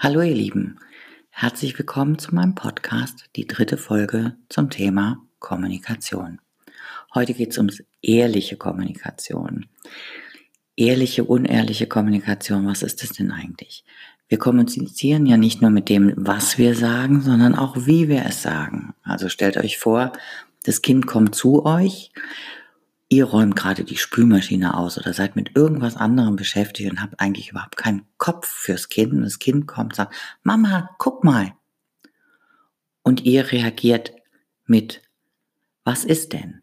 Hallo ihr Lieben, herzlich willkommen zu meinem Podcast, die dritte Folge zum Thema Kommunikation. Heute geht es ums ehrliche Kommunikation. Ehrliche, unehrliche Kommunikation, was ist das denn eigentlich? Wir kommunizieren ja nicht nur mit dem, was wir sagen, sondern auch wie wir es sagen. Also stellt euch vor, das Kind kommt zu euch ihr räumt gerade die Spülmaschine aus oder seid mit irgendwas anderem beschäftigt und habt eigentlich überhaupt keinen Kopf fürs Kind und das Kind kommt und sagt, Mama, guck mal. Und ihr reagiert mit, was ist denn?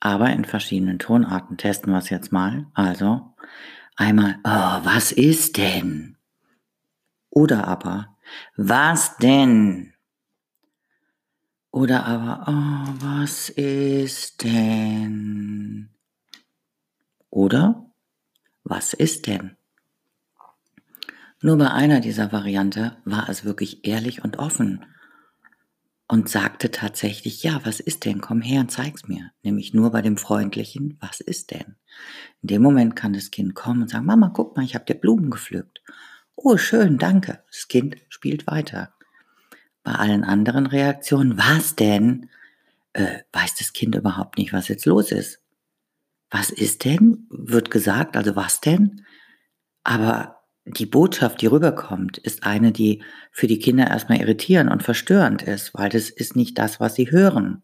Aber in verschiedenen Tonarten testen wir es jetzt mal. Also einmal, oh, was ist denn? Oder aber, was denn? Oder aber, oh, was ist denn? Oder, was ist denn? Nur bei einer dieser Variante war es wirklich ehrlich und offen und sagte tatsächlich, ja, was ist denn? Komm her und zeig's mir. Nämlich nur bei dem freundlichen, was ist denn? In dem Moment kann das Kind kommen und sagen, Mama, guck mal, ich habe dir Blumen gepflückt. Oh, schön, danke. Das Kind spielt weiter. Bei allen anderen Reaktionen, was denn? Äh, weiß das Kind überhaupt nicht, was jetzt los ist. Was ist denn? Wird gesagt, also was denn? Aber die Botschaft, die rüberkommt, ist eine, die für die Kinder erstmal irritierend und verstörend ist, weil das ist nicht das, was sie hören.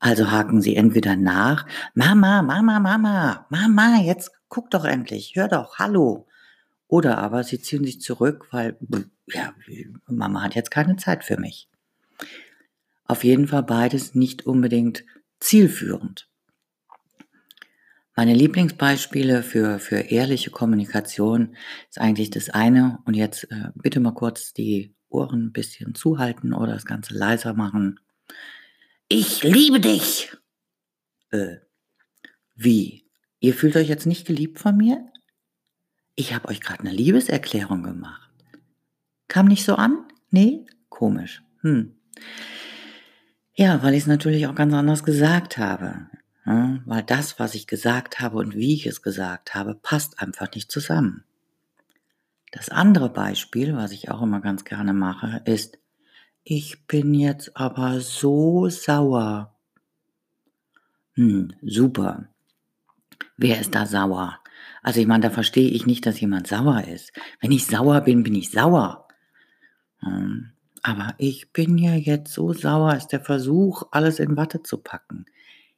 Also haken sie entweder nach, Mama, Mama, Mama, Mama, jetzt guck doch endlich, hör doch, hallo. Oder aber sie ziehen sich zurück, weil, ja, Mama hat jetzt keine Zeit für mich. Auf jeden Fall beides nicht unbedingt zielführend. Meine Lieblingsbeispiele für, für ehrliche Kommunikation ist eigentlich das eine, und jetzt äh, bitte mal kurz die Ohren ein bisschen zuhalten oder das Ganze leiser machen. Ich liebe dich! Äh, wie? Ihr fühlt euch jetzt nicht geliebt von mir? Ich habe euch gerade eine Liebeserklärung gemacht. Kam nicht so an? Nee? Komisch. Hm. Ja, weil ich es natürlich auch ganz anders gesagt habe. Ja, weil das, was ich gesagt habe und wie ich es gesagt habe, passt einfach nicht zusammen. Das andere Beispiel, was ich auch immer ganz gerne mache, ist, ich bin jetzt aber so sauer. Hm, super. Wer ist da sauer? Also ich meine, da verstehe ich nicht, dass jemand sauer ist. Wenn ich sauer bin, bin ich sauer. Hm, aber ich bin ja jetzt so sauer, ist der Versuch, alles in Watte zu packen.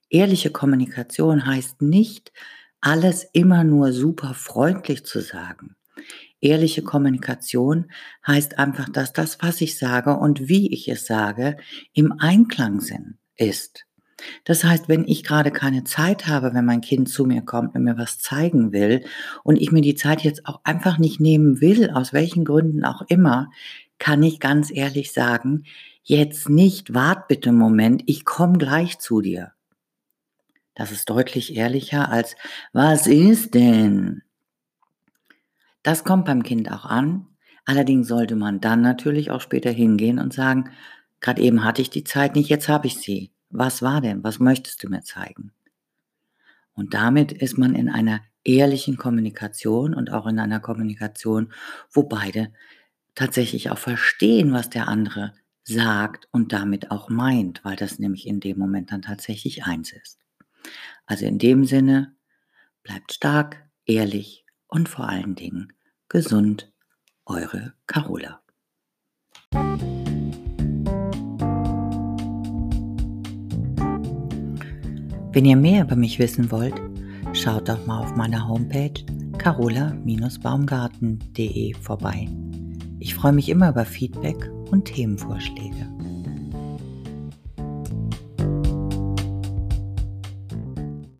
Ehrliche Kommunikation heißt nicht, alles immer nur super freundlich zu sagen. Ehrliche Kommunikation heißt einfach, dass das, was ich sage und wie ich es sage, im Einklang sind, ist. Das heißt, wenn ich gerade keine Zeit habe, wenn mein Kind zu mir kommt und mir was zeigen will und ich mir die Zeit jetzt auch einfach nicht nehmen will, aus welchen Gründen auch immer, kann ich ganz ehrlich sagen, jetzt nicht, wart bitte einen Moment, ich komme gleich zu dir. Das ist deutlich ehrlicher als, was ist denn? Das kommt beim Kind auch an. Allerdings sollte man dann natürlich auch später hingehen und sagen, gerade eben hatte ich die Zeit nicht, jetzt habe ich sie. Was war denn? Was möchtest du mir zeigen? Und damit ist man in einer ehrlichen Kommunikation und auch in einer Kommunikation, wo beide tatsächlich auch verstehen, was der andere sagt und damit auch meint, weil das nämlich in dem Moment dann tatsächlich eins ist. Also in dem Sinne, bleibt stark, ehrlich und vor allen Dingen gesund. Eure Carola. Wenn ihr mehr über mich wissen wollt, schaut doch mal auf meiner Homepage carola-baumgarten.de vorbei. Ich freue mich immer über Feedback und Themenvorschläge.